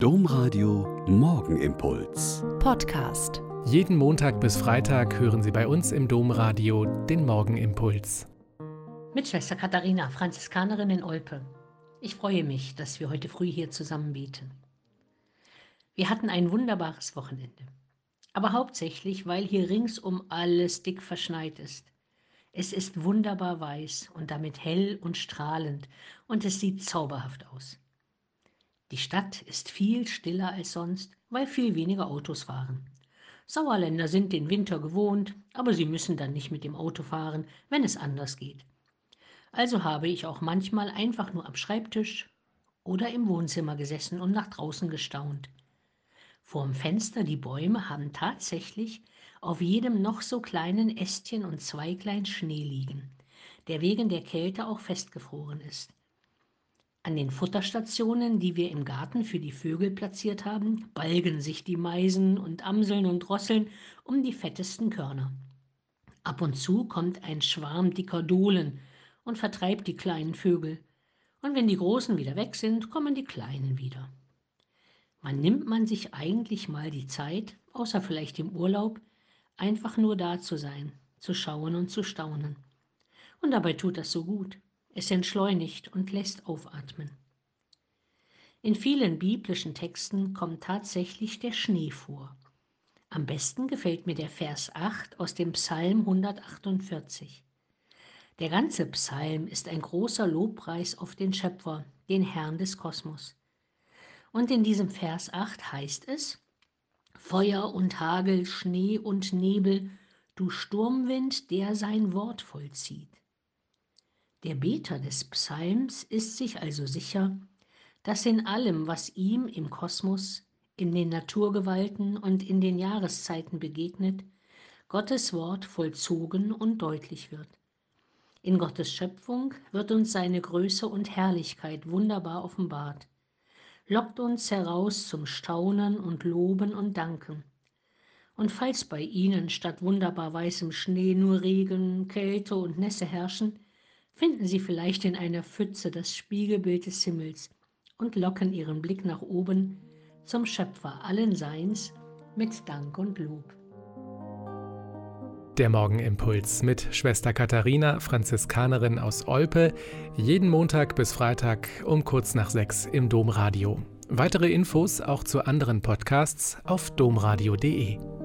Domradio Morgenimpuls. Podcast. Jeden Montag bis Freitag hören Sie bei uns im Domradio den Morgenimpuls. Mit Schwester Katharina, Franziskanerin in Olpe. Ich freue mich, dass wir heute früh hier zusammen beten. Wir hatten ein wunderbares Wochenende. Aber hauptsächlich, weil hier ringsum alles dick verschneit ist. Es ist wunderbar weiß und damit hell und strahlend und es sieht zauberhaft aus. Die Stadt ist viel stiller als sonst, weil viel weniger Autos fahren. Sauerländer sind den Winter gewohnt, aber sie müssen dann nicht mit dem Auto fahren, wenn es anders geht. Also habe ich auch manchmal einfach nur am Schreibtisch oder im Wohnzimmer gesessen und nach draußen gestaunt. Vorm Fenster die Bäume haben tatsächlich auf jedem noch so kleinen Ästchen und Zweiglein Schnee liegen, der wegen der Kälte auch festgefroren ist. An den Futterstationen, die wir im Garten für die Vögel platziert haben, balgen sich die Meisen und Amseln und Drosseln um die fettesten Körner. Ab und zu kommt ein Schwarm dicker Dohlen und vertreibt die kleinen Vögel. Und wenn die Großen wieder weg sind, kommen die Kleinen wieder. Wann nimmt man sich eigentlich mal die Zeit, außer vielleicht im Urlaub, einfach nur da zu sein, zu schauen und zu staunen? Und dabei tut das so gut. Es entschleunigt und lässt aufatmen. In vielen biblischen Texten kommt tatsächlich der Schnee vor. Am besten gefällt mir der Vers 8 aus dem Psalm 148. Der ganze Psalm ist ein großer Lobpreis auf den Schöpfer, den Herrn des Kosmos. Und in diesem Vers 8 heißt es, Feuer und Hagel, Schnee und Nebel, du Sturmwind, der sein Wort vollzieht. Der Beter des Psalms ist sich also sicher, dass in allem, was ihm im Kosmos, in den Naturgewalten und in den Jahreszeiten begegnet, Gottes Wort vollzogen und deutlich wird. In Gottes Schöpfung wird uns seine Größe und Herrlichkeit wunderbar offenbart, lockt uns heraus zum Staunen und Loben und Danken. Und falls bei ihnen statt wunderbar weißem Schnee nur Regen, Kälte und Nässe herrschen, finden Sie vielleicht in einer Pfütze das Spiegelbild des Himmels und locken Ihren Blick nach oben zum Schöpfer allen Seins mit Dank und Lob. Der Morgenimpuls mit Schwester Katharina, Franziskanerin aus Olpe, jeden Montag bis Freitag um kurz nach sechs im Domradio. Weitere Infos auch zu anderen Podcasts auf domradio.de.